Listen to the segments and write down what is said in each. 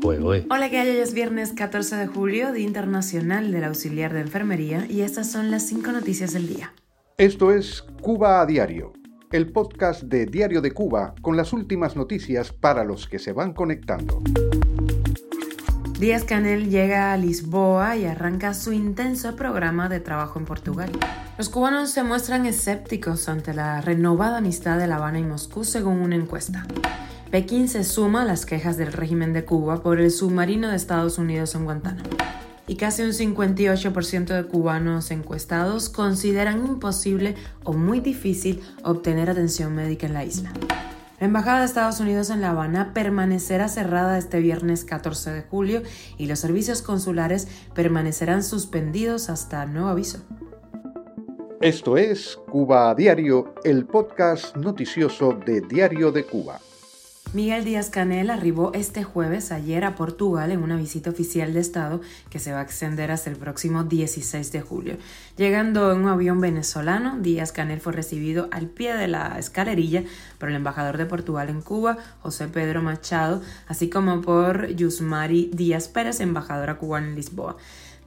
Eh. Hola, que hay? Hoy es viernes 14 de julio, Día Internacional del Auxiliar de Enfermería, y estas son las cinco noticias del día. Esto es Cuba a Diario, el podcast de Diario de Cuba con las últimas noticias para los que se van conectando. Díaz Canel llega a Lisboa y arranca su intenso programa de trabajo en Portugal. Los cubanos se muestran escépticos ante la renovada amistad de La Habana y Moscú según una encuesta. Pekín se suma a las quejas del régimen de Cuba por el submarino de Estados Unidos en Guantánamo. Y casi un 58% de cubanos encuestados consideran imposible o muy difícil obtener atención médica en la isla. La Embajada de Estados Unidos en La Habana permanecerá cerrada este viernes 14 de julio y los servicios consulares permanecerán suspendidos hasta nuevo aviso. Esto es Cuba a Diario, el podcast noticioso de Diario de Cuba. Miguel Díaz Canel arribó este jueves ayer a Portugal en una visita oficial de Estado que se va a extender hasta el próximo 16 de julio. Llegando en un avión venezolano, Díaz Canel fue recibido al pie de la escalerilla por el embajador de Portugal en Cuba, José Pedro Machado, así como por Yusmari Díaz Pérez, embajadora cubana en Lisboa.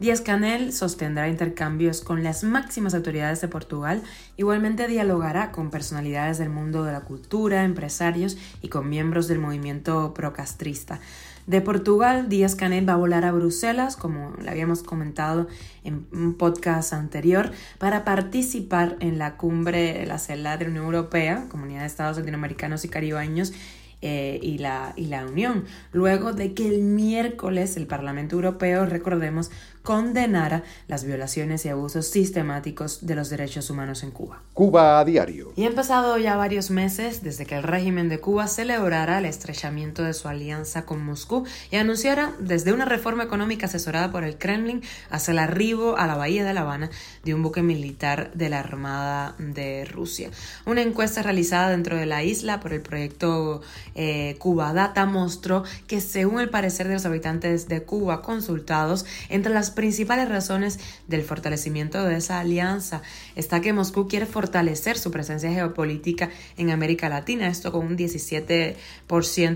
Díaz Canel sostendrá intercambios con las máximas autoridades de Portugal, igualmente dialogará con personalidades del mundo de la cultura, empresarios y con miembros del movimiento procastrista. De Portugal, Díaz Canel va a volar a Bruselas, como le habíamos comentado en un podcast anterior, para participar en la cumbre de la CELA de la Unión Europea, Comunidad de Estados Latinoamericanos y Caribeños, eh, y, la, y la Unión, luego de que el miércoles el Parlamento Europeo, recordemos, condenara las violaciones y abusos sistemáticos de los derechos humanos en Cuba. Cuba a diario. Y han pasado ya varios meses desde que el régimen de Cuba celebrara el estrechamiento de su alianza con Moscú y anunciara desde una reforma económica asesorada por el Kremlin hasta el arribo a la bahía de La Habana de un buque militar de la Armada de Rusia. Una encuesta realizada dentro de la isla por el proyecto eh, Cuba Data mostró que según el parecer de los habitantes de Cuba consultados, entre las principales razones del fortalecimiento de esa alianza está que Moscú quiere fortalecer su presencia geopolítica en América Latina, esto con un 17%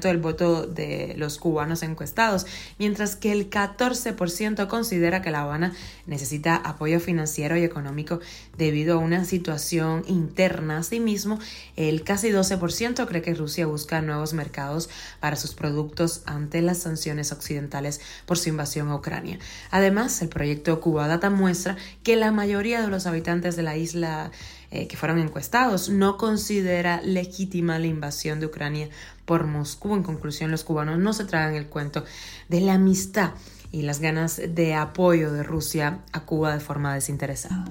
del voto de los cubanos encuestados, mientras que el 14% considera que La Habana necesita apoyo financiero y económico debido a una situación interna. Asimismo, el casi 12% cree que Rusia busca nuevos mercados para sus productos ante las sanciones occidentales por su invasión a Ucrania. Además, el proyecto Cuba Data muestra que la mayoría de los habitantes de la isla eh, que fueron encuestados no considera legítima la invasión de Ucrania por Moscú. En conclusión, los cubanos no se tragan el cuento de la amistad y las ganas de apoyo de Rusia a Cuba de forma desinteresada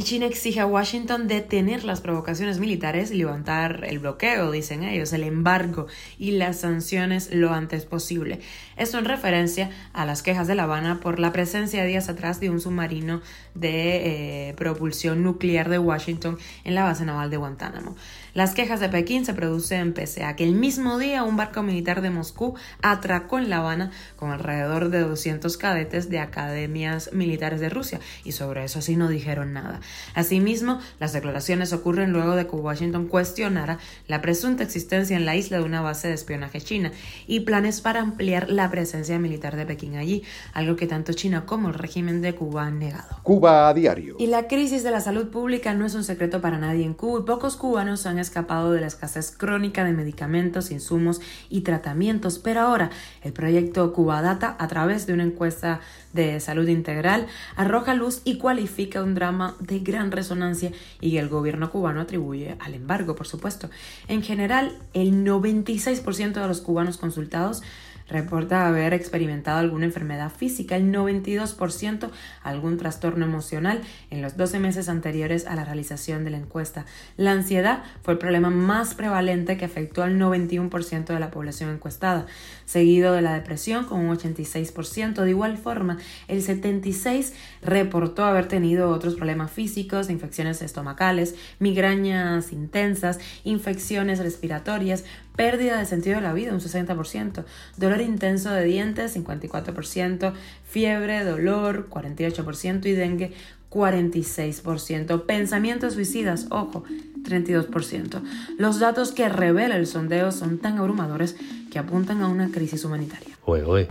y China exige a Washington detener las provocaciones militares y levantar el bloqueo, dicen ellos, el embargo y las sanciones lo antes posible. Esto en referencia a las quejas de La Habana por la presencia días atrás de un submarino de eh, propulsión nuclear de Washington en la base naval de Guantánamo. Las quejas de Pekín se producen pese a que el mismo día un barco militar de Moscú atracó en La Habana con alrededor de 200 cadetes de academias militares de Rusia y sobre eso sí no dijeron nada. Asimismo, las declaraciones ocurren luego de que Washington cuestionara la presunta existencia en la isla de una base de espionaje china y planes para ampliar la presencia militar de Pekín allí, algo que tanto China como el régimen de Cuba han negado. Cuba a diario. Y la crisis de la salud pública no es un secreto para nadie en Cuba y pocos cubanos han escapado de la escasez crónica de medicamentos, insumos y tratamientos, pero ahora el proyecto Cuba Data, a través de una encuesta de salud integral, arroja luz y cualifica un drama de gran resonancia y el gobierno cubano atribuye al embargo, por supuesto. En general, el 96% de los cubanos consultados reporta haber experimentado alguna enfermedad física, el 92% algún trastorno emocional en los 12 meses anteriores a la realización de la encuesta. La ansiedad fue el problema más prevalente que afectó al 91% de la población encuestada, seguido de la depresión con un 86%. De igual forma, el 76% reportó haber tenido otros problemas físicos, infecciones estomacales, migrañas intensas, infecciones respiratorias, pérdida de sentido de la vida, un 60%, dolor intenso de dientes, 54%, fiebre, dolor, 48% y dengue, 46%. Pensamientos suicidas, ojo, 32%. Los datos que revela el sondeo son tan abrumadores que apuntan a una crisis humanitaria.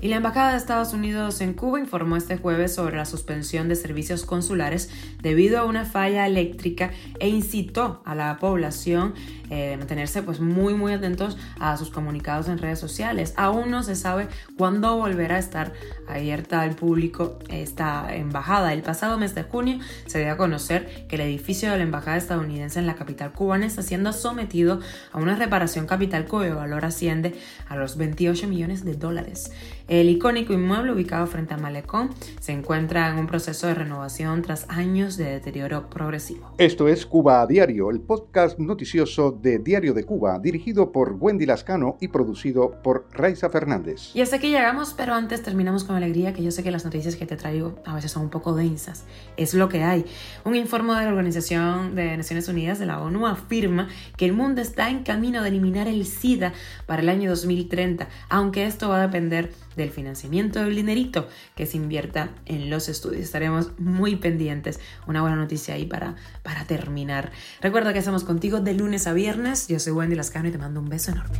Y la Embajada de Estados Unidos en Cuba informó este jueves sobre la suspensión de servicios consulares debido a una falla eléctrica e incitó a la población eh, de mantenerse pues muy muy atentos a sus comunicados en redes sociales. Aún no se sabe cuándo volverá a estar abierta al público esta embajada. El pasado mes de junio se dio a conocer que el edificio de la embajada estadounidense en la capital cubana está siendo sometido a una reparación capital cuyo valor asciende a los 28 millones de dólares. El icónico inmueble ubicado frente a Malecón se encuentra en un proceso de renovación tras años de deterioro progresivo. Esto es Cuba a Diario, el podcast noticioso de Diario de Cuba, dirigido por Wendy Lascano y producido por Raiza Fernández. Y hasta aquí llegamos, pero antes terminamos con alegría, que yo sé que las noticias que te traigo a veces son un poco densas. Es lo que hay. Un informe de la Organización de Naciones Unidas de la ONU afirma que el mundo está en camino de eliminar el SIDA para el año 2030, aunque esto va a del financiamiento del dinerito que se invierta en los estudios. Estaremos muy pendientes. Una buena noticia ahí para, para terminar. Recuerda que estamos contigo de lunes a viernes. Yo soy Wendy Lascano y te mando un beso enorme.